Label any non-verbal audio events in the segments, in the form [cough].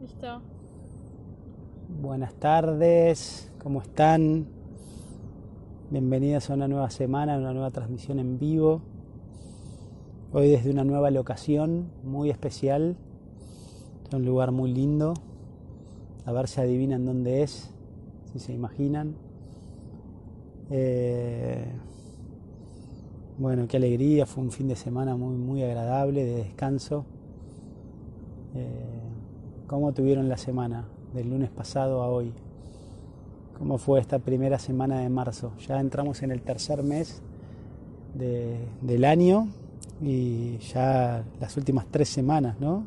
Listo. Buenas tardes, ¿cómo están? Bienvenidas a una nueva semana, a una nueva transmisión en vivo. Hoy desde una nueva locación muy especial, es un lugar muy lindo. A ver si adivinan dónde es, si se imaginan. Eh, bueno, qué alegría, fue un fin de semana muy, muy agradable, de descanso. Eh, ¿Cómo tuvieron la semana del lunes pasado a hoy? ¿Cómo fue esta primera semana de marzo? Ya entramos en el tercer mes de, del año y ya las últimas tres semanas, ¿no?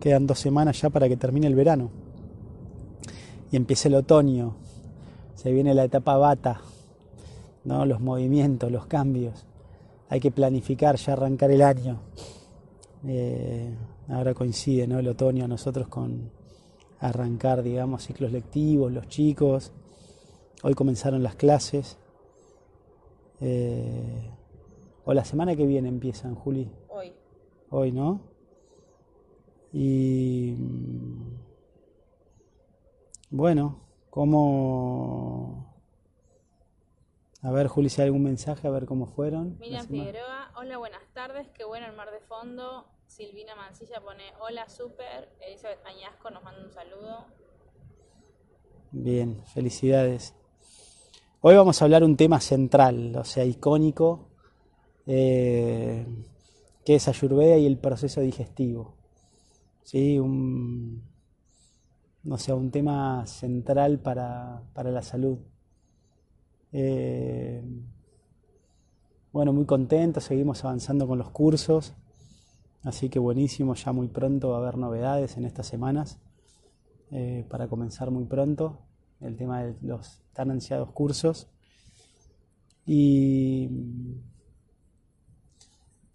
Quedan dos semanas ya para que termine el verano y empiece el otoño. Se viene la etapa bata, ¿no? Los movimientos, los cambios. Hay que planificar ya arrancar el año. Eh, ahora coincide ¿no? el otoño nosotros con arrancar, digamos, ciclos lectivos, los chicos. Hoy comenzaron las clases. Eh, o la semana que viene empiezan, Juli. Hoy. Hoy, ¿no? Y bueno, ¿cómo... A ver, Juli, si hay algún mensaje, a ver cómo fueron. Miriam. Figueroa, hola, buenas tardes, qué bueno el mar de fondo. Silvina Mancilla pone hola, super. Elizabeth Añasco nos manda un saludo. Bien, felicidades. Hoy vamos a hablar un tema central, o sea, icónico, eh, que es Ayurveda y el proceso digestivo. ¿Sí? Un, no sé, un tema central para, para la salud. Eh, bueno, muy contento, seguimos avanzando con los cursos, así que buenísimo, ya muy pronto va a haber novedades en estas semanas eh, para comenzar muy pronto el tema de los tan ansiados cursos. Y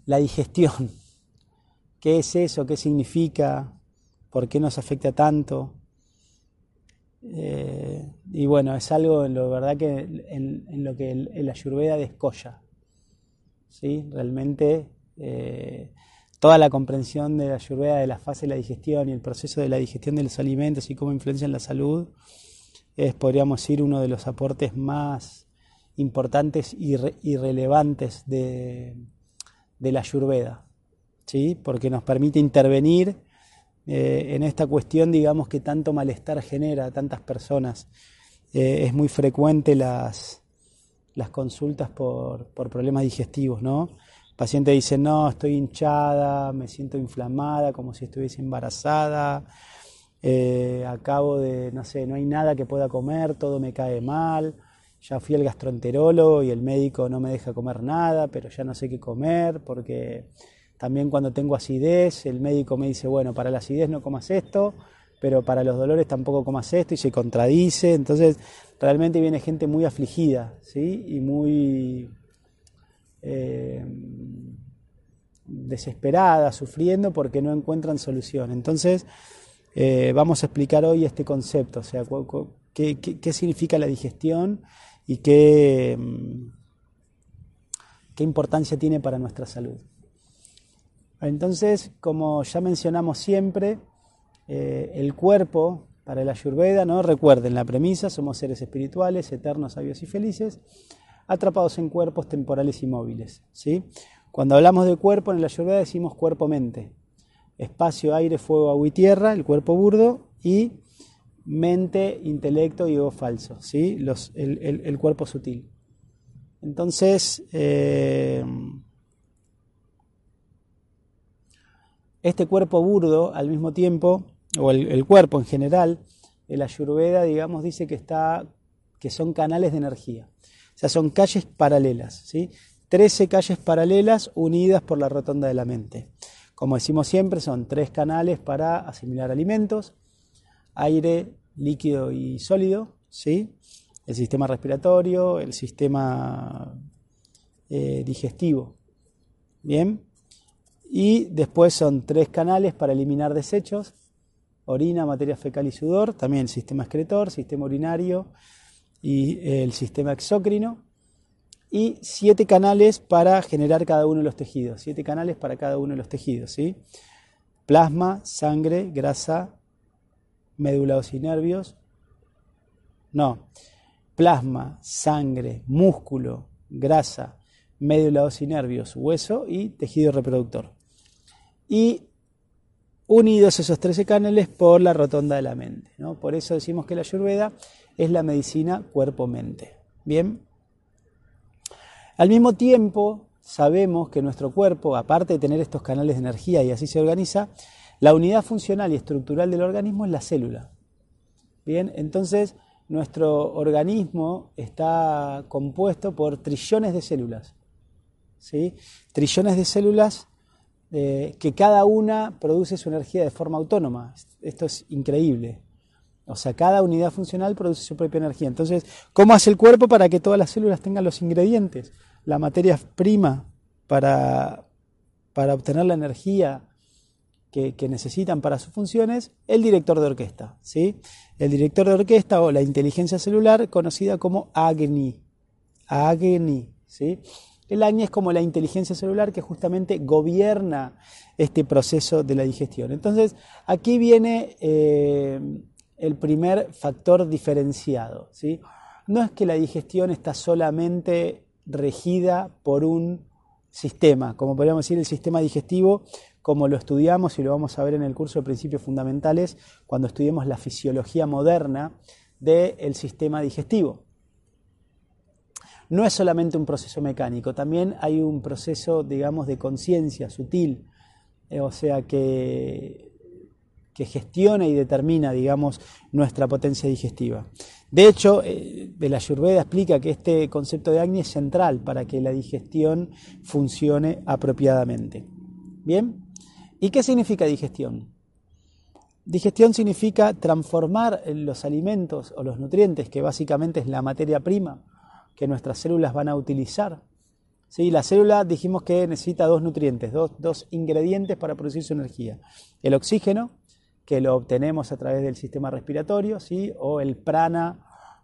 la digestión, [laughs] ¿qué es eso? ¿Qué significa? ¿Por qué nos afecta tanto? Eh, y bueno, es algo en lo verdad que en, en lo que el, el Ayurveda descolla. ¿sí? Realmente eh, toda la comprensión de la Ayurveda de la fase de la digestión y el proceso de la digestión de los alimentos y cómo influencian la salud es, podríamos decir, uno de los aportes más importantes y, re- relevantes de, la Ayurveda, ¿sí? porque nos permite intervenir eh, en esta cuestión, digamos, que tanto malestar genera a tantas personas. Eh, es muy frecuente las, consultas por problemas digestivos, ¿no? Paciente dice, no, estoy hinchada, me siento inflamada, como si estuviese embarazada, eh, acabo de, no sé, no hay nada que pueda comer, todo me cae mal, ya fui al gastroenterólogo y el médico no me deja comer nada, pero ya no sé qué comer, porque también cuando tengo acidez, el médico me dice, bueno, para la acidez no comas esto, pero para los dolores tampoco comas esto y se contradice, entonces realmente viene gente muy afligida, ¿sí? Y muy eh, desesperada, sufriendo porque no encuentran solución. Entonces, eh, vamos a explicar hoy este concepto, o sea, qué, significa la digestión y qué, mm, qué importancia tiene para nuestra salud. Entonces, como ya mencionamos siempre, eh, el cuerpo para el Ayurveda, ¿no? Recuerden la premisa, somos seres espirituales, eternos, sabios y felices, atrapados en cuerpos temporales y móviles, ¿sí? Cuando hablamos de cuerpo en el Ayurveda decimos cuerpo-mente, espacio, aire, fuego, agua y tierra, el cuerpo burdo, y mente, intelecto y ego falso, ¿sí? El cuerpo sutil. Entonces, eh, este cuerpo burdo, al mismo tiempo, o el, el cuerpo en general, el Ayurveda, digamos, dice que, está, que son canales de energía. Sea, son calles paralelas, ¿sí? 13 calles paralelas unidas por la rotonda de la mente. Como decimos siempre, son tres canales para asimilar alimentos, aire, líquido y sólido, ¿sí? El sistema respiratorio, el sistema eh, digestivo. Bien. Y después son tres canales para eliminar desechos, orina, materia fecal y sudor, también el sistema excretor, sistema urinario y el sistema exócrino. Y siete canales para generar cada uno de los tejidos, siete canales para cada uno de los tejidos, ¿sí? Plasma, sangre, grasa, médula nervios. No, plasma, sangre, músculo, grasa, médula nervios, hueso y tejido reproductor. Y unidos esos 13 canales por la rotonda de la mente. ¿no? Por eso decimos que la Ayurveda es la medicina cuerpo-mente. Bien. Al mismo tiempo, sabemos que nuestro cuerpo, aparte de tener estos canales de energía y así se organiza, la unidad funcional y estructural del organismo es la célula. Bien, entonces nuestro organismo está compuesto por trillones de células. ¿sí? Trillones de células eh, que cada una produce su energía de forma autónoma. Esto es increíble. O sea, cada unidad funcional produce su propia energía. Entonces, ¿cómo hace el cuerpo para que todas las células tengan los ingredientes, la materia prima para, para obtener la energía que, necesitan para sus funciones? El director de orquesta, ¿sí? El director de orquesta o la inteligencia celular conocida como Agni. Agni, ¿sí? El Agni es como la inteligencia celular que justamente gobierna este proceso de la digestión. Entonces, aquí viene eh, el primer factor diferenciado. ¿sí? No es que la digestión está solamente regida por un sistema, como podríamos decir el sistema digestivo, como lo estudiamos y lo vamos a ver en el curso de principios fundamentales cuando estudiemos la fisiología moderna del sistema digestivo no es solamente un proceso mecánico, también hay un proceso, digamos, de conciencia sutil, eh, o sea, que, que gestiona y determina, digamos, nuestra potencia digestiva. De hecho, eh, la Ayurveda explica que este concepto de Agni es central para que la digestión funcione apropiadamente. ¿Bien? ¿Y qué significa digestión? Digestión significa transformar los alimentos o los nutrientes, que básicamente es la materia prima, que nuestras células van a utilizar. ¿Sí? La célula dijimos que necesita dos nutrientes, dos, ingredientes para producir su energía. El oxígeno, que lo obtenemos a través del sistema respiratorio, ¿sí? o el prana,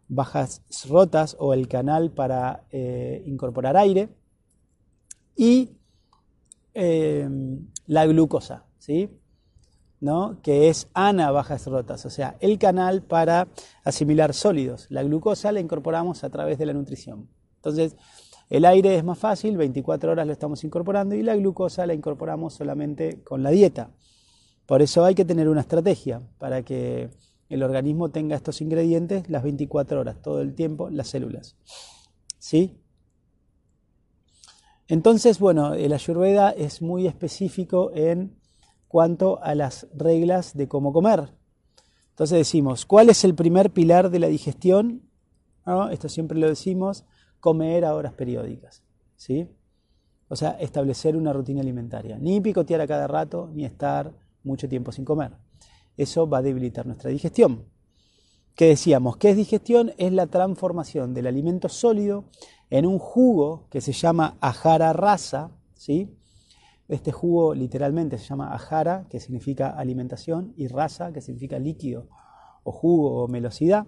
bajas rotas, o el canal para eh, incorporar aire, y eh, la glucosa, ¿sí? ¿no? que es ana bajas rotas, o sea, el canal para asimilar sólidos. La glucosa la incorporamos a través de la nutrición. Entonces, el aire es más fácil, 24 horas lo estamos incorporando y la glucosa la incorporamos solamente con la dieta. Por eso hay que tener una estrategia para que el organismo tenga estos ingredientes las 24 horas, todo el tiempo, las células. ¿Sí? Entonces, bueno, el ayurveda es muy específico en cuanto a las reglas de cómo comer. Entonces decimos, ¿cuál es el primer pilar de la digestión? Esto siempre lo decimos, comer a horas periódicas. ¿sí? O sea, establecer una rutina alimentaria. Ni picotear a cada rato, ni estar mucho tiempo sin comer. Eso va a debilitar nuestra digestión. ¿Qué decíamos? ¿Qué es digestión? Es la transformación del alimento sólido en un jugo que se llama ajara rasa, ¿sí? Este jugo literalmente se llama ajara, que significa alimentación, y rasa, que significa líquido o jugo o melosidad.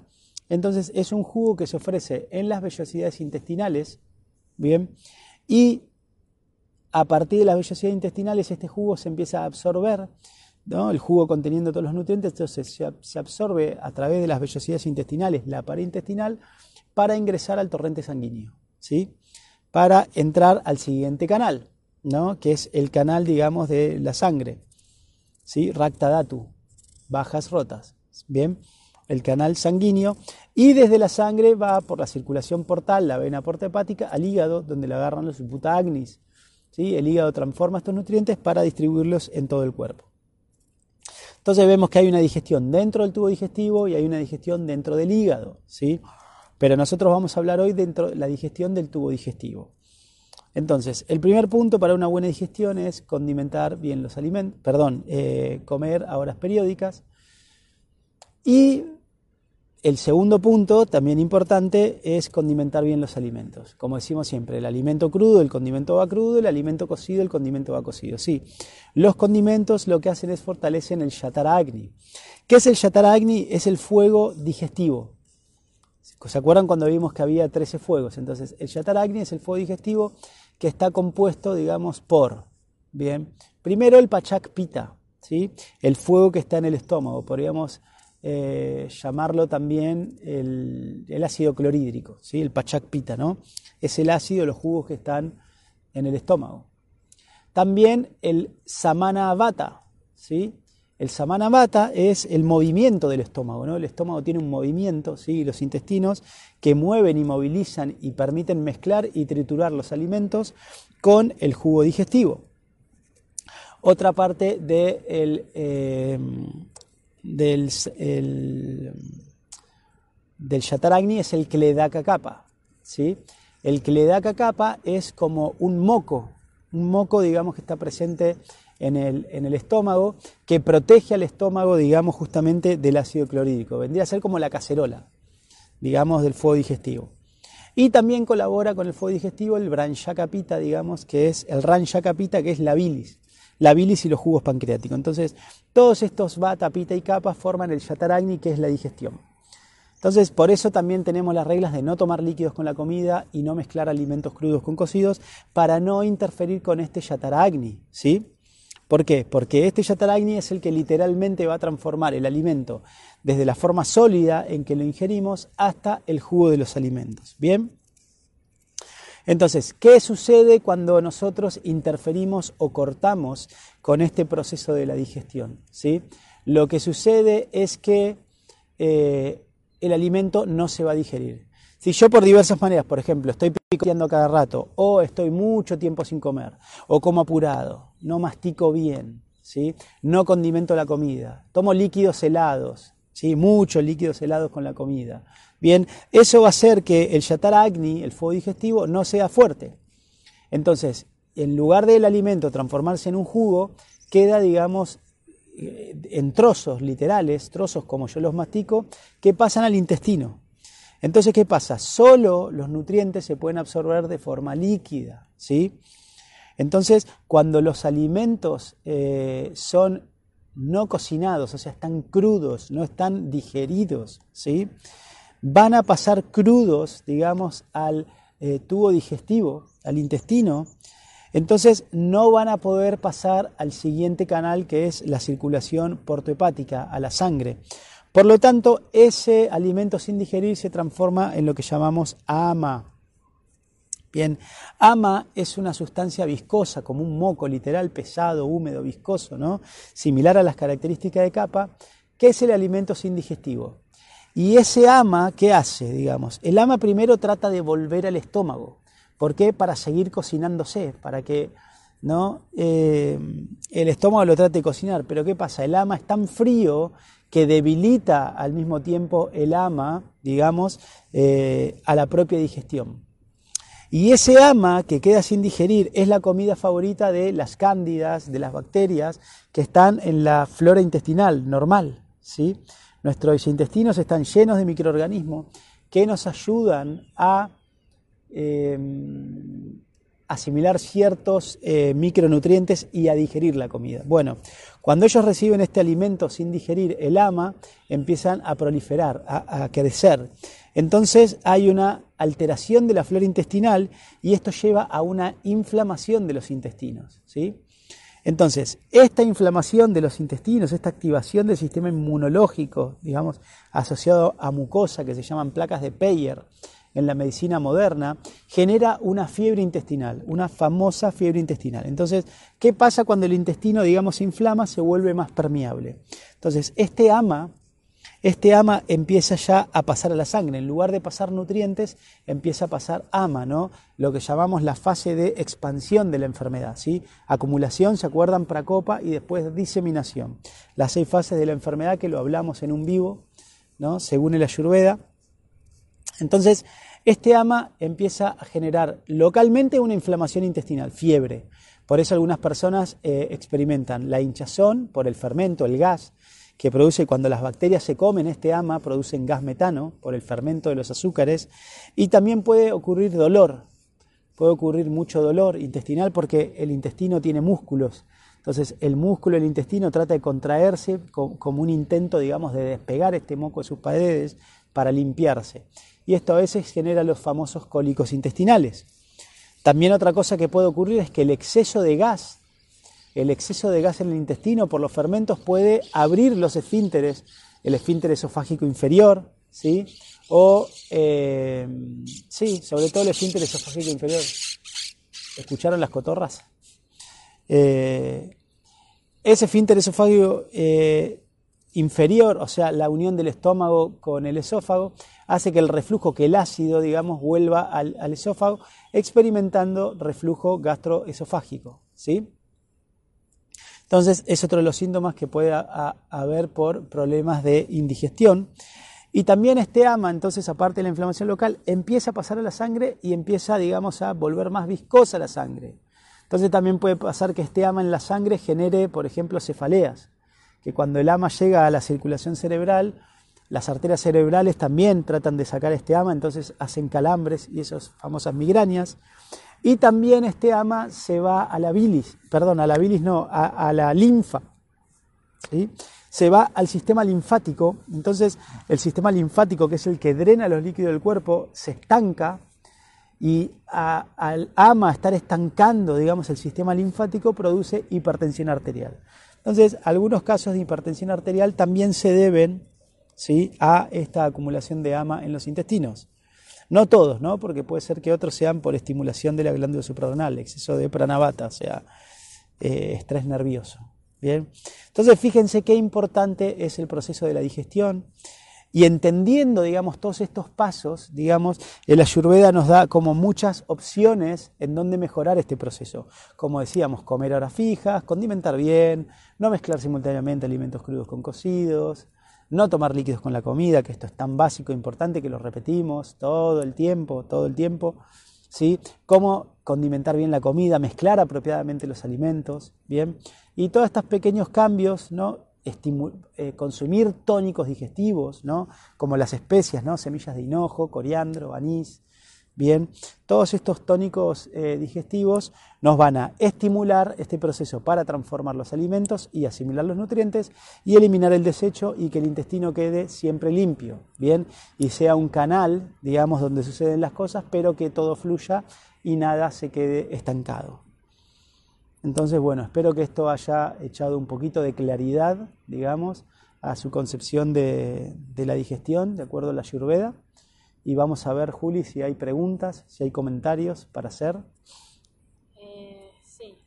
Entonces es un jugo que se ofrece en las vellosidades intestinales, ¿bien? Y a partir de las vellosidades intestinales este jugo se empieza a absorber, el jugo conteniendo todos los nutrientes, entonces se absorbe a través de las vellosidades intestinales, la pared intestinal, para ingresar al torrente sanguíneo, ¿sí? para entrar al siguiente canal, ¿no? que es el canal, digamos, de la sangre. ¿sí? Datu, bajas rotas. Bien, el canal sanguíneo. Y desde la sangre va por la circulación portal, la vena porta hepática, al hígado, donde le agarran los putagnis. ¿sí? El hígado transforma estos nutrientes para distribuirlos en todo el cuerpo. Entonces vemos que hay una digestión dentro del tubo digestivo y hay una digestión dentro del hígado. ¿sí? Pero nosotros vamos a hablar hoy dentro de la digestión del tubo digestivo. Entonces, el primer punto para una buena digestión es condimentar bien los alimentos, perdón, eh, comer a horas periódicas. Y el segundo punto, también importante, es condimentar bien los alimentos. Como decimos siempre, el alimento crudo, el condimento va crudo, el alimento cocido, el condimento va cocido. Sí, los condimentos lo que hacen es fortalecen el Shataragni. ¿Qué es el Shataragni? Es el fuego digestivo. ¿Se acuerdan cuando vimos que había 13 fuegos? Entonces, el Shataragni es el fuego digestivo que está compuesto, digamos, por, bien, primero el pachak pita, ¿sí? el fuego que está en el estómago, podríamos eh, llamarlo también el, ácido clorhídrico, ¿sí? el pachacpita, ¿no? Es el ácido, los jugos que están en el estómago. También el samana vata, ¿sí? El samana vata es el movimiento del estómago, ¿no? El estómago tiene un movimiento, ¿sí? Los intestinos que mueven y movilizan y permiten mezclar y triturar los alimentos con el jugo digestivo. Otra parte de el, eh, del, el, del Shataragni es el Kledaka Kappa. ¿sí? El Kledaka Kappa es como un moco, un moco, digamos, que está presente en el, en el, estómago, que protege al estómago, digamos, justamente del ácido clorhídrico. Vendría a ser como la cacerola, digamos, del fuego digestivo. Y también colabora con el fuego digestivo el Branchakapita, digamos, que es el Ranchakapita, que es la bilis la bilis y los jugos pancreáticos. Entonces, todos estos vata, pita y kapha forman el yataragni, que es la digestión. Entonces, por eso también tenemos las reglas de no tomar líquidos con la comida y no mezclar alimentos crudos con cocidos para no interferir con este yataragni, ¿sí? ¿Por qué? Porque este yataragni es el que literalmente va a transformar el alimento desde la forma sólida en que lo ingerimos hasta el jugo de los alimentos. ¿Bien? Entonces, ¿qué sucede cuando nosotros interferimos o cortamos con este proceso de la digestión? ¿Sí? Lo que sucede es que eh, el alimento no se va a digerir. Si yo por diversas maneras, por ejemplo, estoy picoteando cada rato, o estoy mucho tiempo sin comer, o como apurado, no mastico bien, ¿sí? no condimento la comida, tomo líquidos helados, ¿sí? muchos líquidos helados con la comida, Bien, eso va a hacer que el yatara agni, el fuego digestivo, no sea fuerte. Entonces, en lugar del alimento transformarse en un jugo, queda, digamos, eh, en trozos literales, trozos como yo los mastico, que pasan al intestino. Entonces, ¿qué pasa? Solo los nutrientes se pueden absorber de forma líquida, ¿sí? Entonces, cuando los alimentos eh, son no cocinados, o sea, están crudos, no están digeridos, ¿sí? Van a pasar crudos, digamos, al eh, tubo digestivo, al intestino, entonces no van a poder pasar al siguiente canal que es la circulación portohepática, a la sangre. Por lo tanto, ese alimento sin digerir se transforma en lo que llamamos ama. Bien, ama es una sustancia viscosa, como un moco literal, pesado, húmedo, viscoso, ¿no? Similar a las características de capa, que es el alimento sin digestivo. Y ese ama, ¿qué hace? Digamos, el ama primero trata de volver al estómago. ¿Por qué? Para seguir cocinándose, para que ¿no? Eh, el estómago lo trate de cocinar. Pero ¿qué pasa? El ama es tan frío que debilita al mismo tiempo el ama, digamos, eh, a la propia digestión. Y ese ama que queda sin digerir es la comida favorita de las cándidas, de las bacterias que están en la flora intestinal normal, ¿sí? Nuestros intestinos están llenos de microorganismos que nos ayudan a em, asimilar ciertos eh, micronutrientes y a digerir la comida. Bueno, cuando ellos reciben este alimento sin digerir el ama, empiezan a proliferar, a, a crecer. Entonces hay una alteración de la flora intestinal y esto lleva a una inflamación de los intestinos. ¿sí? Entonces, esta inflamación de los intestinos, esta activación del sistema inmunológico, digamos, asociado a mucosa, que se llaman placas de Peyer en la medicina moderna, genera una fiebre intestinal, una famosa fiebre intestinal. Entonces, ¿qué pasa cuando el intestino, digamos, se inflama? Se vuelve más permeable. Entonces, este ama este ama empieza ya a pasar a la sangre. En lugar de pasar nutrientes, empieza a pasar ama, ¿no? Lo que llamamos la fase de expansión de la enfermedad, ¿sí? Acumulación, ¿se acuerdan? Pracopa y después diseminación. Las seis fases de la enfermedad que lo hablamos en un vivo, ¿no? Según el Ayurveda. Entonces, este ama empieza a generar localmente una inflamación intestinal, fiebre. Por eso algunas personas eh, experimentan la hinchazón por el fermento, el gas, que produce cuando las bacterias se comen este ama, producen gas metano por el fermento de los azúcares y también puede ocurrir dolor, puede ocurrir mucho dolor intestinal porque el intestino tiene músculos. Entonces el músculo del intestino trata de contraerse como un intento, digamos, de despegar este moco de sus paredes para limpiarse. Y esto a veces genera los famosos cólicos intestinales. También otra cosa que puede ocurrir es que el exceso de gas el exceso de gas en el intestino por los fermentos puede abrir los esfínteres el esfínter esofágico inferior, ¿sí? O, eh, sí, sobre todo el esfínter esofágico inferior. ¿Escucharon las cotorras? Eh, ese esfínter esofágico eh, inferior, o sea, la unión del estómago con el esófago, hace que el reflujo, que el ácido, digamos, vuelva al, esófago, experimentando reflujo gastroesofágico, ¿sí? Entonces, es otro de los síntomas que puede haber por problemas de indigestión. Y también este ama, entonces, aparte de la inflamación local, empieza a pasar a la sangre y empieza, digamos, a volver más viscosa la sangre. Entonces también puede pasar que este ama en la sangre genere, por ejemplo, cefaleas, que cuando el ama llega a la circulación cerebral, las arterias cerebrales también tratan de sacar este ama, entonces hacen calambres y esas famosas migrañas. Y también este ama se va a la bilis, perdón, a la bilis no, a, la linfa. Se va al sistema linfático, entonces el sistema linfático, que es el que drena los líquidos del cuerpo, se estanca y al ama estar estancando, digamos, el sistema linfático, produce hipertensión arterial. Entonces, algunos casos de hipertensión arterial también se deben ¿sí? a esta acumulación de ama en los intestinos. No todos, ¿no? porque puede ser que otros sean por estimulación de la glándula suprarrenal, exceso de pranavata, o sea, eh, estrés nervioso. Bien, entonces fíjense qué importante es el proceso de la digestión. Y entendiendo, digamos, todos estos pasos, digamos, el Ayurveda nos da como muchas opciones en donde mejorar este proceso. Como decíamos, comer horas fijas, condimentar bien, no mezclar simultáneamente alimentos crudos con cocidos, no tomar líquidos con la comida, que esto es tan básico e importante que lo repetimos todo el tiempo, todo el tiempo. ¿sí? Cómo condimentar bien la comida, mezclar apropiadamente los alimentos, ¿bien? Y todos estos pequeños cambios, ¿no? Eh, consumir tónicos digestivos, ¿no? como las especias, ¿no? semillas de hinojo, coriandro, anís. Bien, todos estos tónicos eh, digestivos nos van a estimular este proceso para transformar los alimentos y asimilar los nutrientes y eliminar el desecho y que el intestino quede siempre limpio, bien, y sea un canal, digamos, donde suceden las cosas, pero que todo fluya y nada se quede estancado. Entonces, bueno, espero que esto haya echado un poquito de claridad, digamos, a su concepción de, la digestión, de acuerdo a la Ayurveda. Y vamos a ver, Juli, si hay preguntas, si hay comentarios para hacer. Eh, sí.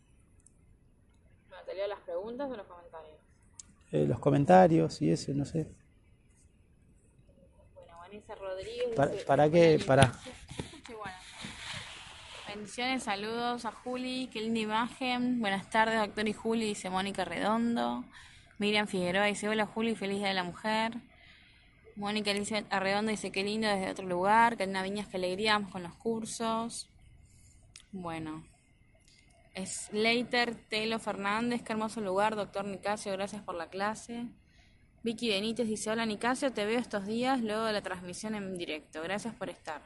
¿Te leo las preguntas o los comentarios? Eh, los comentarios y eso, no sé. Bueno, Vanessa Rodríguez. ¿Para, ¿para qué? Para. [laughs] Bendiciones, saludos a Juli, qué linda imagen. Buenas tardes, doctor y Juli, dice Mónica Redondo. Miriam Figueroa dice, hola Juli, feliz día de la mujer. Mónica Elizabeth Arredondo dice, qué lindo desde otro lugar. Karina Viñas, qué alegría, vamos con los cursos. Bueno. Slater Telo Fernández, qué hermoso lugar, doctor Nicasio, gracias por la clase. Vicky Benítez dice, hola Nicasio, te veo estos días luego de la transmisión en directo. Gracias por estar.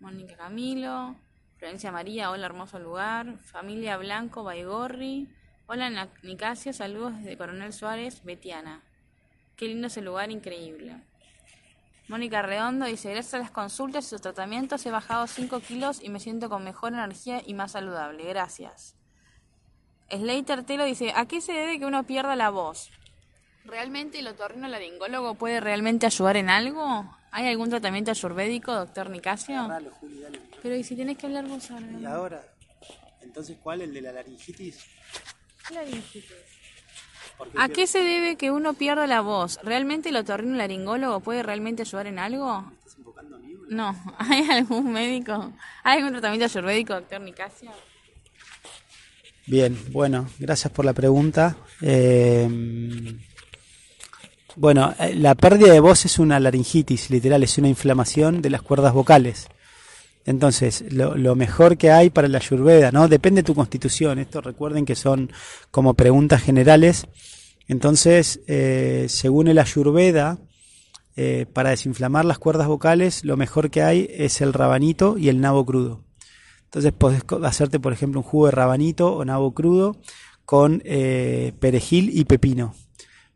Mónica Camilo. Florencia María, hola, hermoso lugar. Familia Blanco, Baigorri. Hola, Nicasio, saludos desde Coronel Suárez, Betiana. Qué lindo ese lugar, increíble. Mónica Redondo dice, gracias a las consultas y sus tratamientos he bajado 5 kilos y me siento con mejor energía y más saludable. Gracias. Slater Telo dice, ¿a qué se debe que uno pierda la voz? ¿Realmente el otorrinolaringólogo puede realmente ayudar en algo? ¿Hay algún tratamiento ayurvédico, doctor Nicasio? Pero ¿y si tienes que hablar vos ahora? ¿Y ahora? Entonces, ¿cuál? ¿El de la laringitis? Laringitis. ¿A qué se debe que uno pierda la voz? ¿Realmente el otorrinolaringólogo puede realmente ayudar en algo? ¿Me estás enfocando a mí? No, [laughs] ¿hay algún médico? ¿Hay algún tratamiento ayurvédico, doctor Nicasio? Bien, bueno, gracias por la pregunta. Eh, bueno, eh, la pérdida de voz es una laringitis, literal, es una inflamación de las cuerdas vocales. Entonces, lo, mejor que hay para la ayurveda, ¿no? Depende de tu constitución. Esto recuerden que son como preguntas generales. Entonces, eh, según el ayurveda, eh, para desinflamar las cuerdas vocales, lo mejor que hay es el rabanito y el nabo crudo. Entonces, podés hacerte, por ejemplo, un jugo de rabanito o nabo crudo con eh, perejil y pepino.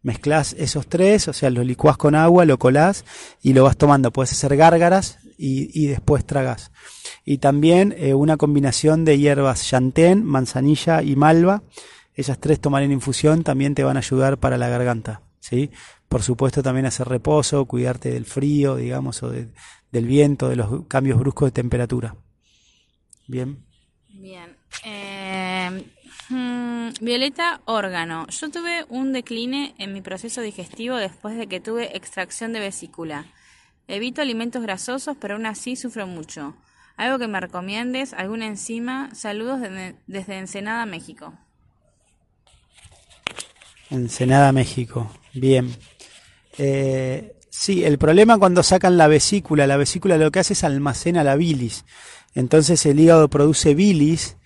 Mezclas esos tres, o sea, lo licuás con agua, lo colás y lo vas tomando. Puedes hacer gárgaras y, después tragas. Y también eh, una combinación de hierbas chantén, manzanilla y malva. Esas tres tomar en infusión también te van a ayudar para la garganta. ¿sí? Por supuesto también hacer reposo, cuidarte del frío, digamos, o del viento, de los cambios bruscos de temperatura. Bien. Bien. Eh, mm, Violeta Órgano. Yo tuve un decline en mi proceso digestivo después de que tuve extracción de vesícula. Evito alimentos grasosos, pero aún así sufro mucho. Algo que me recomiendes, alguna enzima. Saludos desde Ensenada, México. Ensenada, México. Bien. Eh, sí, el problema cuando sacan la vesícula, la vesícula lo que hace es almacena la bilis. Entonces el hígado produce bilis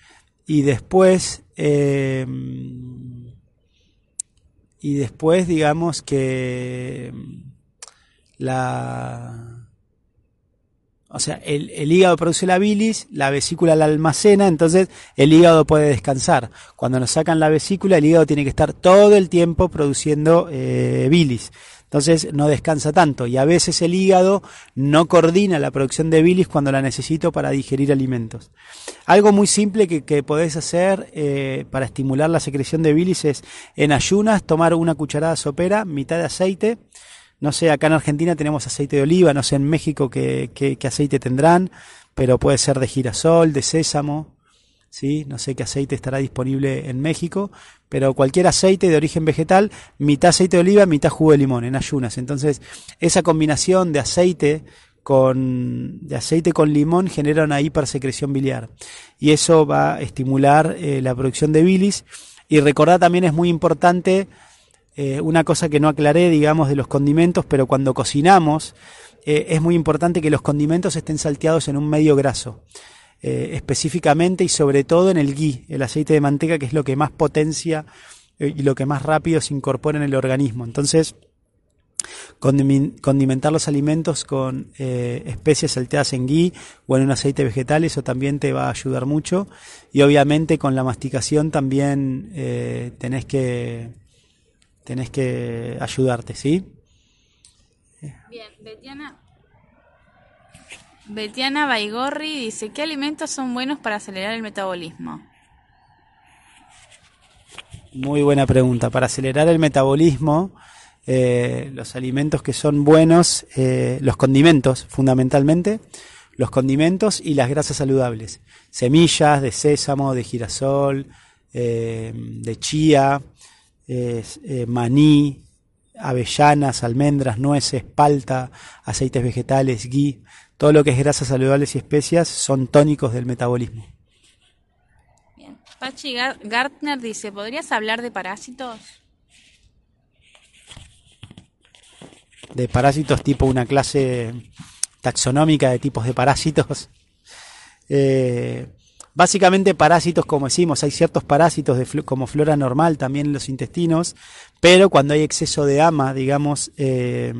y después eh, y después digamos que la o sea, el, el, hígado produce la bilis, la vesícula la almacena, entonces el hígado puede descansar. Cuando nos sacan la vesícula, el hígado tiene que estar todo el tiempo produciendo eh, bilis. Entonces no descansa tanto y a veces el hígado no coordina la producción de bilis cuando la necesito para digerir alimentos. Algo muy simple que, que podés hacer eh, para estimular la secreción de bilis es en ayunas tomar una cucharada sopera, mitad de aceite, no sé, acá en Argentina tenemos aceite de oliva, no sé en México qué, aceite tendrán, pero puede ser de girasol, de sésamo, ¿sí? No sé qué aceite estará disponible en México, pero cualquier aceite de origen vegetal, mitad aceite de oliva, mitad jugo de limón, en ayunas. Entonces, esa combinación de aceite con, de aceite con limón genera una hipersecreción biliar. Y eso va a estimular eh, la producción de bilis. Y recordar también es muy importante eh, una cosa que no aclaré, digamos, de los condimentos, pero cuando cocinamos eh, es muy importante que los condimentos estén salteados en un medio graso. Eh, específicamente y sobre todo en el ghee, el aceite de manteca, que es lo que más potencia y lo que más rápido se incorpora en el organismo. Entonces, condimentar los alimentos con especias salteadas en ghee o en un aceite vegetal, eso también te va a ayudar mucho. Y obviamente con la masticación también tenés que tenés que ayudarte, ¿sí? Bien, Betiana. Betiana Baigorri dice, ¿qué alimentos son buenos para acelerar el metabolismo? Muy buena pregunta. Para acelerar el metabolismo, eh, los alimentos que son buenos, eh, los condimentos fundamentalmente, los condimentos y las grasas saludables. Semillas de sésamo, de girasol, eh, de chía, eh, maní, avellanas, almendras, nueces, palta, aceites vegetales, ghee, todo lo que es grasas saludables y especias son tónicos del metabolismo. Bien. Pachi Gartner dice, ¿podrías hablar de parásitos? De parásitos tipo una clase taxonómica de tipos de parásitos. [laughs] Eh, Básicamente parásitos, como decimos, hay ciertos parásitos de como flora normal también en los intestinos, pero cuando hay exceso de ama, digamos, eh,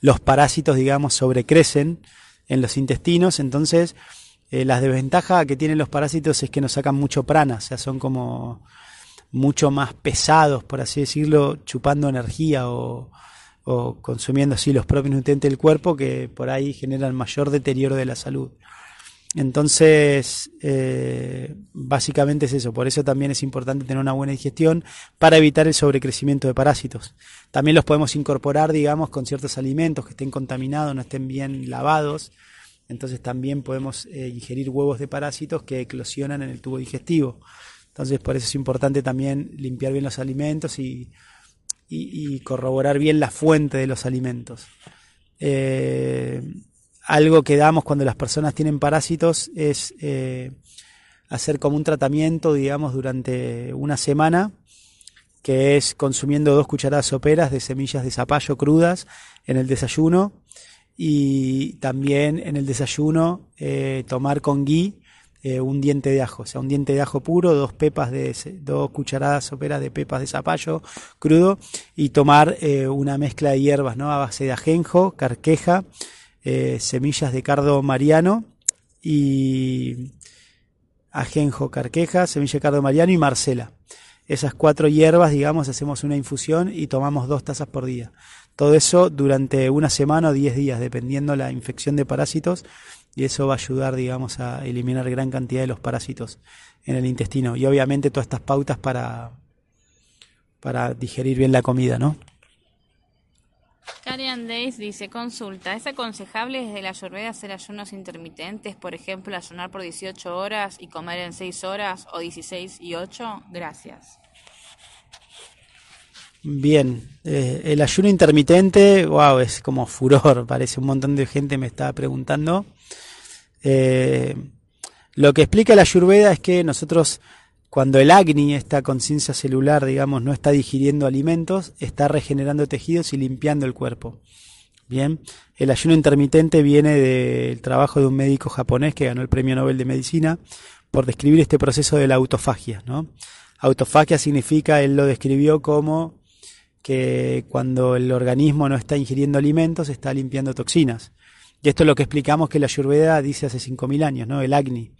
los parásitos, digamos, sobrecrecen en los intestinos, entonces eh, la desventaja que tienen los parásitos es que nos sacan mucho prana, o sea, son como mucho más pesados, por así decirlo, chupando energía o, o consumiendo así los propios nutrientes del cuerpo que por ahí generan mayor deterioro de la salud. Entonces, eh, básicamente es eso. Por eso también es importante tener una buena digestión para evitar el sobrecrecimiento de parásitos. También los podemos incorporar, digamos, con ciertos alimentos que estén contaminados, no estén bien lavados. Entonces también podemos eh, ingerir huevos de parásitos que eclosionan en el tubo digestivo. Entonces por eso es importante también limpiar bien los alimentos y, corroborar bien la fuente de los alimentos. Eh, algo que damos cuando las personas tienen parásitos es eh, hacer como un tratamiento, digamos, durante una semana, que es consumiendo dos cucharadas soperas de semillas de zapallo crudas en el desayuno y también en el desayuno eh, tomar con gui eh, un diente de ajo, o sea, un diente de ajo puro, dos pepas de dos cucharadas soperas de pepas de zapallo crudo y tomar una mezcla de hierbas, ¿no? A base de ajenjo, carqueja, eh, semillas de cardo mariano y ajenjo, carqueja, semilla de cardo mariano y marcela. Esas cuatro hierbas, digamos, hacemos una infusión y tomamos dos tazas por día. Todo eso durante una semana o diez días, dependiendo la infección de parásitos, y eso va a ayudar, digamos, a eliminar gran cantidad de los parásitos en el intestino. Y obviamente todas estas pautas para, para digerir bien la comida, ¿no? Karian Days dice, consulta, ¿es aconsejable desde la ayurveda hacer ayunos intermitentes, por ejemplo, ayunar por 18 horas y comer en 6 horas o 16 y 8? Gracias. Bien, eh, el ayuno intermitente, wow, es como furor, parece un montón de gente me está preguntando. Eh, lo que explica la ayurveda es que nosotros, cuando el agni, esta conciencia celular, digamos, no está digiriendo alimentos, está regenerando tejidos y limpiando el cuerpo. Bien, el ayuno intermitente viene del trabajo de un médico japonés que ganó el premio Nobel de Medicina por describir este proceso de la autofagia, ¿no? Autofagia significa, él lo describió como que cuando el organismo no está ingiriendo alimentos, está limpiando toxinas. Y esto es lo que explicamos que la Ayurveda dice hace 5.000 años, ¿no? El Agni.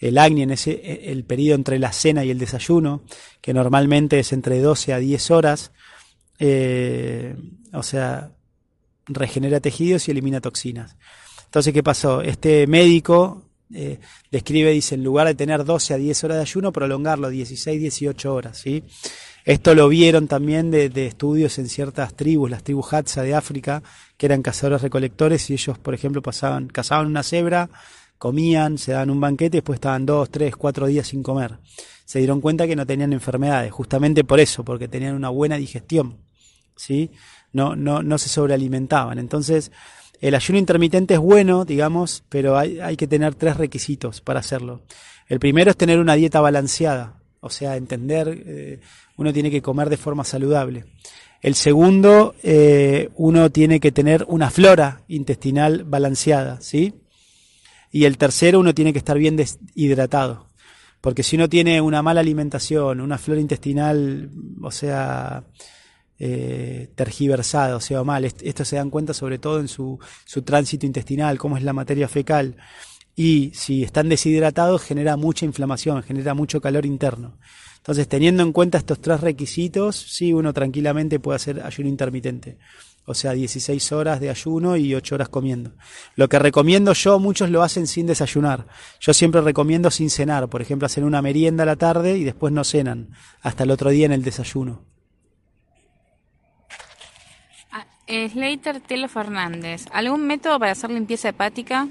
El Agni en ese, el periodo entre la cena y el desayuno, que normalmente es entre 12 a 10 horas, eh, o sea, regenera tejidos y elimina toxinas. Entonces, ¿qué pasó? Este médico eh, describe, dice, en lugar de tener 12 a 10 horas de ayuno, prolongarlo 16, 18 horas, ¿sí? Esto lo vieron también de, estudios en ciertas tribus, las tribus Hadza de África, que eran cazadores recolectores y ellos, por ejemplo, pasaban, cazaban una cebra, comían, se daban un banquete después estaban dos, tres, cuatro días sin comer. Se dieron cuenta que no tenían enfermedades, justamente por eso, porque tenían una buena digestión, ¿sí? No, no, no se sobrealimentaban. Entonces, el ayuno intermitente es bueno, digamos, pero hay, hay que tener tres requisitos para hacerlo. El primero es tener una dieta balanceada, o sea, entender, eh, uno tiene que comer de forma saludable. El segundo, eh, uno tiene que tener una flora intestinal balanceada, ¿sí? Y el tercero, uno tiene que estar bien deshidratado. Porque si uno tiene una mala alimentación, una flora intestinal, o sea, eh, tergiversada, o sea, mal, esto se dan cuenta sobre todo en su, su tránsito intestinal, cómo es la materia fecal y si están deshidratados genera mucha inflamación, genera mucho calor interno. Entonces, teniendo en cuenta estos tres requisitos, sí, uno tranquilamente puede hacer ayuno intermitente. O sea, 16 horas de ayuno y 8 horas comiendo. Lo que recomiendo yo, muchos lo hacen sin desayunar. Yo siempre recomiendo sin cenar. Por ejemplo, hacer una merienda a la tarde y después no cenan. Hasta el otro día en el desayuno. Ah, Slater Telo Fernández. ¿Algún método para hacer limpieza hepática?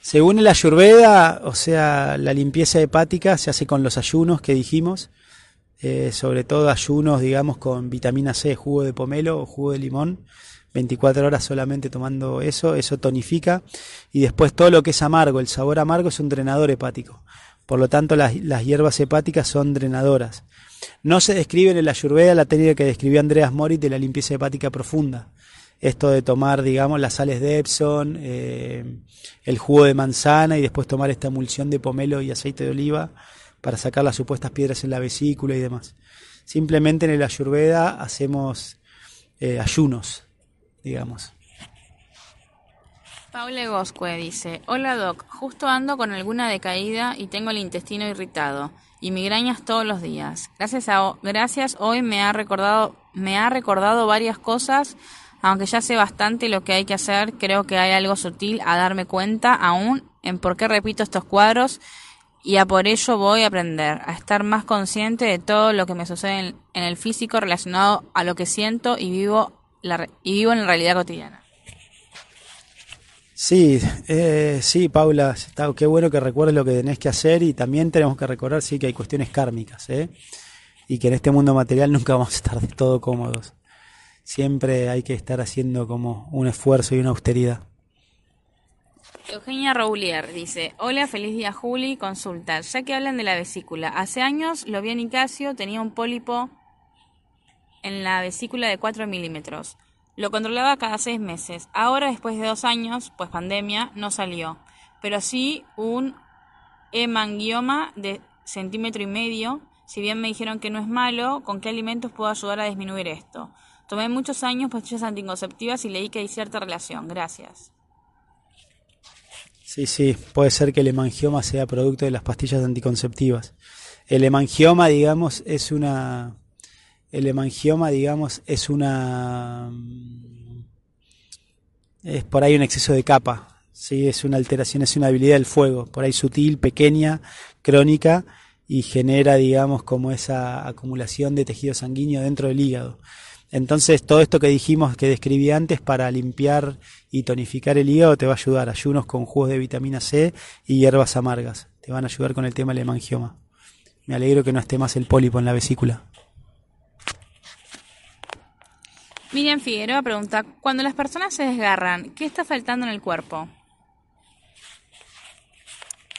Según la Ayurveda, o sea, la limpieza hepática se hace con los ayunos que dijimos, eh, sobre todo ayunos, digamos, con vitamina C, jugo de pomelo o jugo de limón, 24 horas solamente tomando eso, eso tonifica, y después todo lo que es amargo, el sabor amargo es un drenador hepático, por lo tanto las, las hierbas hepáticas son drenadoras. No se describe en la Ayurveda la técnica que describió Andreas Moritz de la limpieza hepática profunda, esto de tomar, digamos, las sales de Epson, eh, el jugo de manzana y después tomar esta emulsión de pomelo y aceite de oliva para sacar las supuestas piedras en la vesícula y demás. Simplemente en el ayurveda hacemos eh, ayunos, digamos. Paula Gosque dice, hola doc, justo ando con alguna decaída y tengo el intestino irritado y migrañas todos los días. Gracias a gracias hoy me ha recordado me ha recordado varias cosas aunque ya sé bastante lo que hay que hacer, creo que hay algo sutil a darme cuenta aún en por qué repito estos cuadros y a por ello voy a aprender, a estar más consciente de todo lo que me sucede en, el físico relacionado a lo que siento y vivo, y vivo en la realidad cotidiana. Sí, eh, sí, Paula, qué bueno que recuerdes lo que tenés que hacer y también tenemos que recordar, sí, que hay cuestiones kármicas, ¿eh? Y que en este mundo material nunca [laughs] vamos a estar de todo cómodos siempre hay que estar haciendo como un esfuerzo y una austeridad. Eugenia Roulier dice, hola, feliz día Juli, consulta, ya que hablan de la vesícula, hace años lo vi en Nicasio, tenía un pólipo en la vesícula de 4 milímetros, lo controlaba cada seis meses, ahora después de dos años, pues pandemia, no salió, pero sí un hemangioma de centímetro y medio, si bien me dijeron que no es malo, ¿con qué alimentos puedo ayudar a disminuir esto? Tomé muchos años pastillas anticonceptivas y leí que hay cierta relación. Gracias. Sí, sí, puede ser que el hemangioma sea producto de las pastillas anticonceptivas. El hemangioma, digamos, es una. El hemangioma, digamos, es una. Es por ahí un exceso de capa. Sí, es una alteración, es una habilidad del fuego, por ahí sutil, pequeña, crónica, y genera, digamos, como esa acumulación de tejido sanguíneo dentro del hígado. Entonces, todo esto que dijimos, que describí antes, para limpiar y tonificar el hígado, te va a ayudar. Ayunos con jugos de vitamina C y hierbas amargas. Te van a ayudar con el tema del hemangioma. Me alegro que no esté más el pólipo en la vesícula. Miriam Figueroa pregunta, cuando las personas se desgarran, ¿qué está faltando en el cuerpo?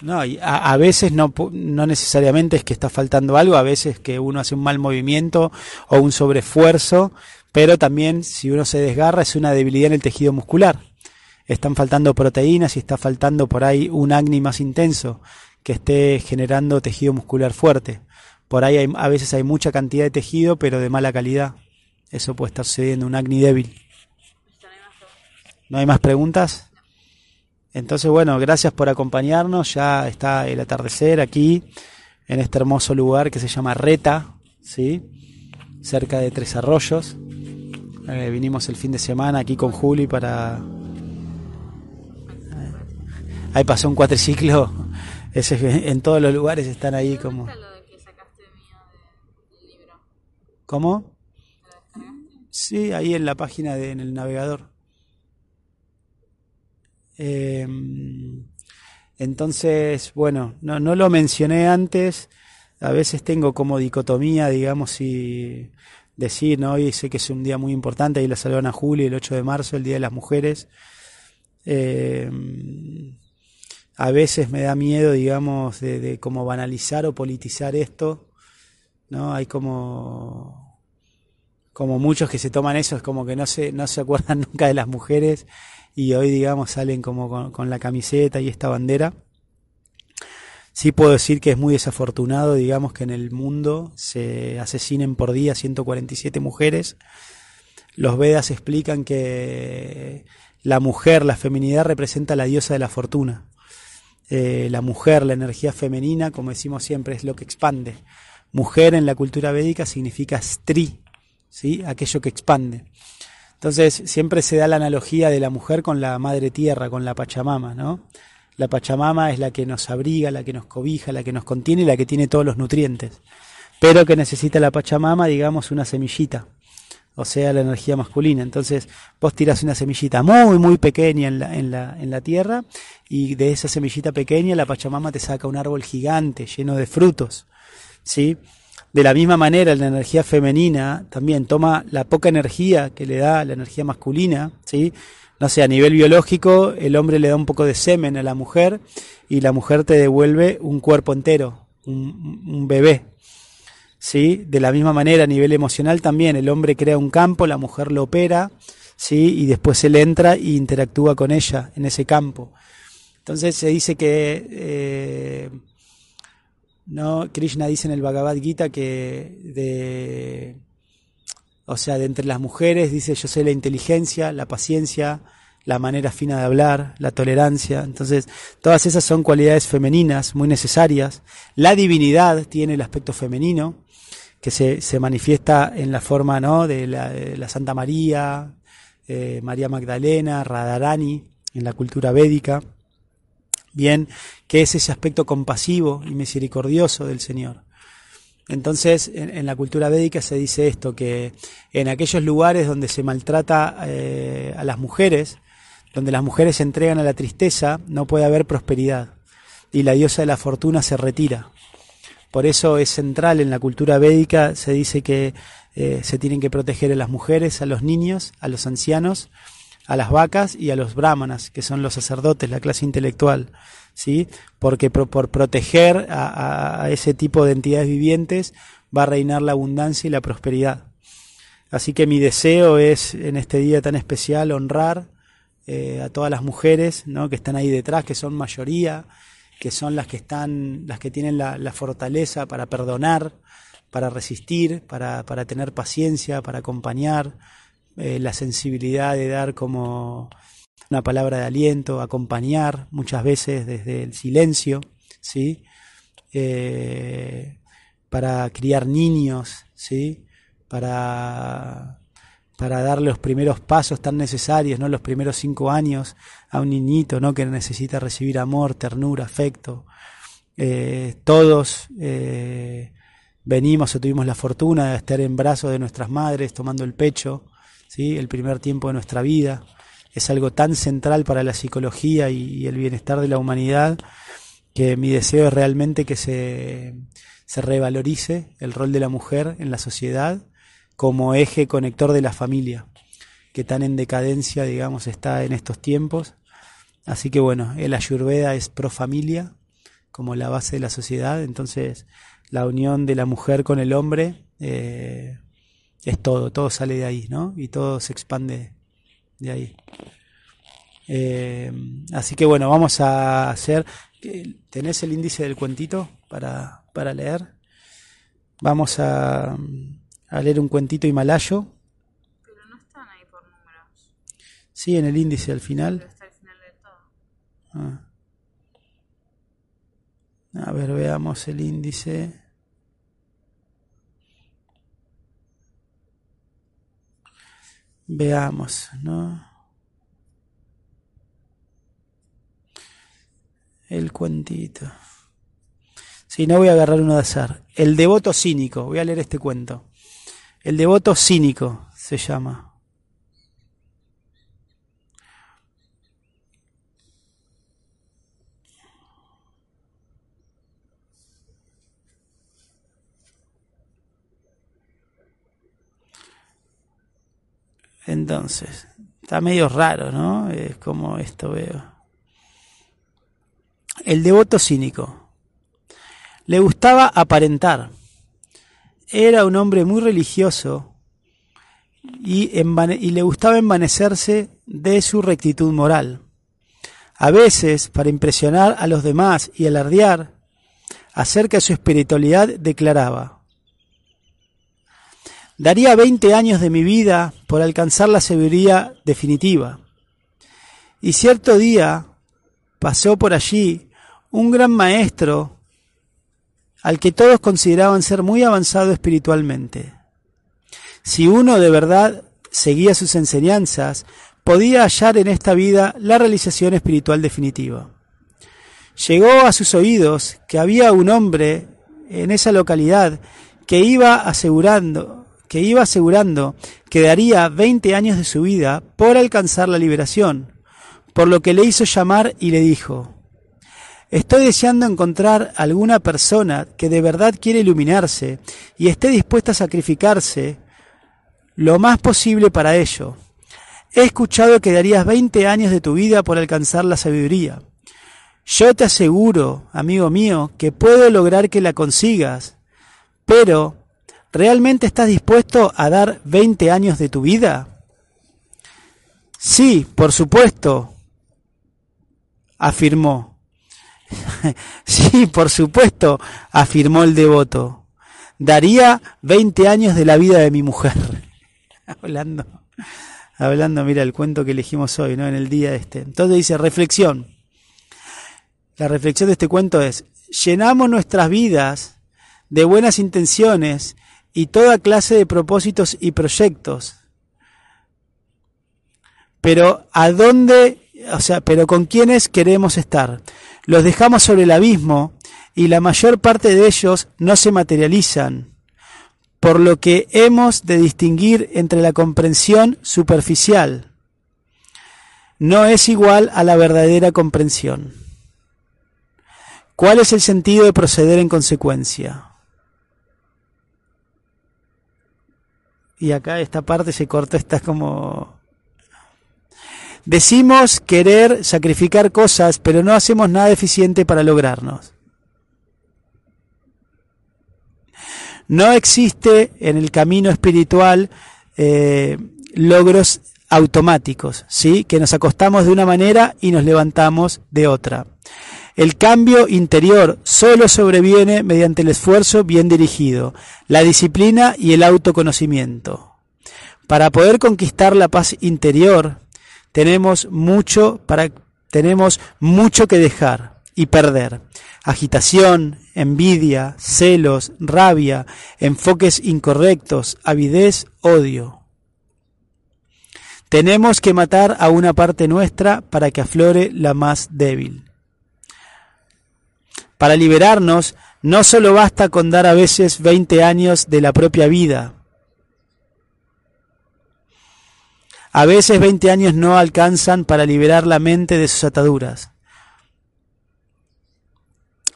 No, a, a, veces no, no necesariamente es que está faltando algo, a veces que uno hace un mal movimiento o un sobreesfuerzo, pero también si uno se desgarra es una debilidad en el tejido muscular. Están faltando proteínas y está faltando por ahí un acné más intenso que esté generando tejido muscular fuerte. Por ahí hay, a veces hay mucha cantidad de tejido, pero de mala calidad. Eso puede estar sucediendo, un acné débil. ¿No hay más preguntas? Entonces, bueno, gracias por acompañarnos. Ya está el atardecer aquí, en este hermoso lugar que se llama Reta, ¿sí? cerca de Tres Arroyos. Eh, vinimos el fin de semana aquí con Juli para... Ahí pasó un cuatriciclo. [laughs] Ese, en todos los lugares están ahí como... ¿Cómo? Sí, ahí en la página de, en el navegador. Eh, entonces, bueno, no, no lo mencioné antes, a veces tengo como dicotomía, digamos, y decir, ¿no? Hoy sé que es un día muy importante, ahí la saludan a Julio, el 8 de marzo, el Día de las Mujeres. Eh, a veces me da miedo, digamos, de, de como banalizar o politizar esto, ¿no? Hay como como muchos que se toman eso, es como que no se, no se acuerdan [laughs] nunca de las mujeres y hoy, digamos, salen como con, la camiseta y esta bandera. Sí puedo decir que es muy desafortunado, digamos, que en el mundo se asesinen por día 147 mujeres. Los Vedas explican que la mujer, la feminidad representa la diosa de la fortuna. Eh, la mujer, la energía femenina, como decimos siempre, es lo que expande. Mujer en la cultura védica significa stri, ¿sí? aquello que expande. Entonces siempre se da la analogía de la mujer con la madre tierra, con la Pachamama, ¿no? La Pachamama es la que nos abriga, la que nos cobija, la que nos contiene la que tiene todos los nutrientes. Pero que necesita la Pachamama, digamos, una semillita, o sea, la energía masculina. Entonces vos tirás una semillita muy, muy pequeña en la, en la, en la tierra y de esa semillita pequeña la Pachamama te saca un árbol gigante lleno de frutos, ¿sí? De la misma manera, la energía femenina también toma la poca energía que le da la energía masculina, ¿sí? No sé, a nivel biológico, el hombre le da un poco de semen a la mujer y la mujer te devuelve un cuerpo entero, un, bebé. ¿Sí? De la misma manera, a nivel emocional también, el hombre crea un campo, la mujer lo opera, ¿sí? Y después él entra e interactúa con ella en ese campo. Entonces se dice que eh, ¿no? Krishna dice en el Bhagavad Gita que de, o sea, de entre las mujeres dice yo soy la inteligencia, la paciencia, la manera fina de hablar, la tolerancia. Entonces, todas esas son cualidades femeninas muy necesarias. La divinidad tiene el aspecto femenino, que se, se manifiesta en la forma ¿no? de, la, Santa María, eh, María Magdalena, Radharani, en la cultura védica bien, que es ese aspecto compasivo y misericordioso del Señor. Entonces, en, la cultura védica se dice esto, que en aquellos lugares donde se maltrata eh, a las mujeres, donde las mujeres se entregan a la tristeza, no puede haber prosperidad y la diosa de la fortuna se retira. Por eso es central en la cultura védica, se dice que eh, se tienen que proteger a las mujeres, a los niños, a los ancianos, a las vacas y a los brahmanas, que son los sacerdotes, la clase intelectual, ¿sí? Porque por, proteger a, ese tipo de entidades vivientes va a reinar la abundancia y la prosperidad. Así que mi deseo es en este día tan especial honrar eh, a todas las mujeres ¿no? que están ahí detrás, que son mayoría, que son las que están, las que tienen la, la fortaleza para perdonar, para resistir, para, para tener paciencia, para acompañar, eh, la sensibilidad de dar como una palabra de aliento, acompañar muchas veces desde el silencio, ¿sí? Eh, para criar niños, ¿sí? Para, para dar los primeros pasos tan necesarios, ¿no? Los primeros cinco años a un niñito, ¿no? Que necesita recibir amor, ternura, afecto. eh, todos venimos o tuvimos la fortuna de estar en brazos de nuestras madres tomando el pecho, el primer tiempo de nuestra vida. Es algo tan central para la psicología y, el bienestar de la humanidad que mi deseo es realmente que se, se revalorice el rol de la mujer en la sociedad como eje conector de la familia, que tan en decadencia, digamos, está en estos tiempos. Así que bueno, el Ayurveda es pro familia, como la base de la sociedad, entonces la unión de la mujer con el hombre eh, es todo, todo sale de ahí, ¿no? Y todo se expande de ahí. Eh, así que bueno, vamos a hacer. ¿Tenés el índice del cuentito para, para leer? Vamos a, a leer un cuentito himalayo. Pero no están ahí por números. Sí, en el índice al final. Pero está al final de todo. Ah. A ver, veamos el índice. Veamos, ¿no? El cuentito. Si no voy a agarrar uno de azar. El devoto cínico. Voy a leer este cuento. El devoto cínico se llama. Entonces, está medio raro, ¿no? Es como esto veo. El devoto cínico. Le gustaba aparentar. Era un hombre muy religioso y, y le gustaba envanecerse de su rectitud moral. A veces, para impresionar a los demás y alardear acerca de su espiritualidad, declaraba, Daría 20 años de mi vida por alcanzar la sabiduría definitiva. Y cierto día pasó por allí un gran maestro al que todos consideraban ser muy avanzado espiritualmente. Si uno de verdad seguía sus enseñanzas, podía hallar en esta vida la realización espiritual definitiva. Llegó a sus oídos que había un hombre en esa localidad que iba asegurando que iba asegurando que daría 20 años de su vida por alcanzar la liberación, por lo que le hizo llamar y le dijo, Estoy deseando encontrar alguna persona que de verdad quiere iluminarse y esté dispuesta a sacrificarse lo más posible para ello. He escuchado que darías 20 años de tu vida por alcanzar la sabiduría. Yo te aseguro, amigo mío, que puedo lograr que la consigas, pero ¿Realmente estás dispuesto a dar 20 años de tu vida? Sí, por supuesto, afirmó. [laughs] sí, por supuesto, afirmó el devoto. Daría 20 años de la vida de mi mujer. [laughs] hablando, hablando, mira el cuento que elegimos hoy, ¿no? En el día este. Entonces dice, reflexión. La reflexión de este cuento es, llenamos nuestras vidas de buenas intenciones y toda clase de propósitos y proyectos. Pero ¿a dónde, o sea, pero con quiénes queremos estar? Los dejamos sobre el abismo y la mayor parte de ellos no se materializan, por lo que hemos de distinguir entre la comprensión superficial. No es igual a la verdadera comprensión. ¿Cuál es el sentido de proceder en consecuencia? Y acá esta parte se corta, está como... Decimos querer sacrificar cosas, pero no hacemos nada eficiente para lograrnos. No existe en el camino espiritual eh, logros automáticos, ¿sí? Que nos acostamos de una manera y nos levantamos de otra. El cambio interior solo sobreviene mediante el esfuerzo bien dirigido, la disciplina y el autoconocimiento. Para poder conquistar la paz interior, tenemos mucho para tenemos mucho que dejar y perder. Agitación, envidia, celos, rabia, enfoques incorrectos, avidez, odio. Tenemos que matar a una parte nuestra para que aflore la más débil. Para liberarnos, no solo basta con dar a veces 20 años de la propia vida. A veces 20 años no alcanzan para liberar la mente de sus ataduras.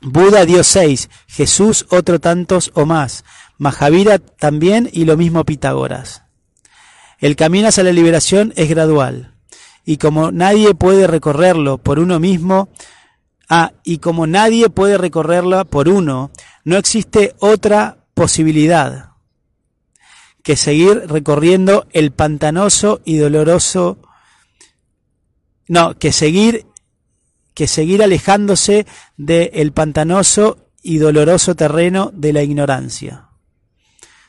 Buda dio seis, Jesús otro tantos o más, Mahavira también y lo mismo Pitágoras. El camino hacia la liberación es gradual, y como nadie puede recorrerlo por uno mismo, ah, y como nadie puede recorrerlo por uno, no existe otra posibilidad que seguir recorriendo el pantanoso y doloroso, no, que seguir que seguir alejándose del pantanoso y doloroso terreno de la ignorancia.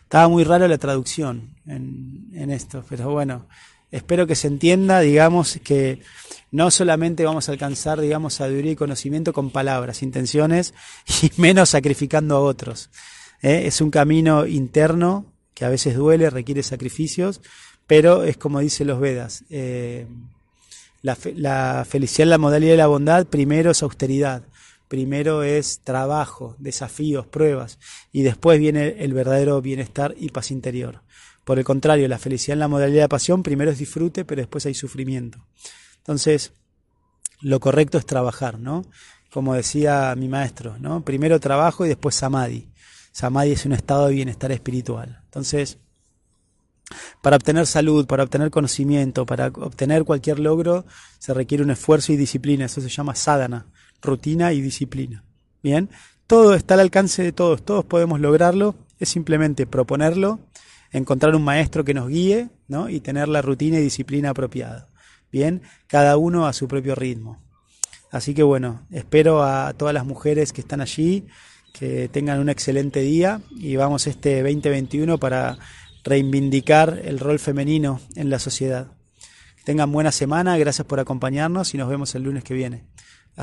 Estaba muy raro la traducción en, en, esto, pero bueno, espero que se entienda, digamos, que no solamente vamos a alcanzar, digamos, sabiduría y conocimiento con palabras, intenciones, [laughs] y menos sacrificando a otros. ¿eh? Es un camino interno que a veces duele, requiere sacrificios, pero es como dicen los Vedas. Eh, la, la felicidad, la modalidad de la bondad, primero es austeridad, primero es trabajo, desafíos, pruebas, y después viene el verdadero bienestar y paz interior. Por el contrario, la felicidad en la modalidad de pasión, primero es disfrute, pero después hay sufrimiento. Entonces, lo correcto es trabajar, ¿no? Como decía mi maestro, ¿no? Primero trabajo y después samadhi. Samadhi es un estado de bienestar espiritual. Entonces, para obtener salud, para obtener conocimiento, para obtener cualquier logro, se requiere un esfuerzo y disciplina. Eso se llama sadhana, rutina y disciplina. Bien, todo está al alcance de todos, todos podemos lograrlo, es simplemente proponerlo, encontrar un maestro que nos guíe ¿no? y tener la rutina y disciplina apropiada. Bien, cada uno a su propio ritmo. Así que bueno, espero a todas las mujeres que están allí que tengan un excelente día y vamos este 2021 para reivindicar el rol femenino en la sociedad. tengan buena semana, gracias por acompañarnos y nos vemos el lunes que viene.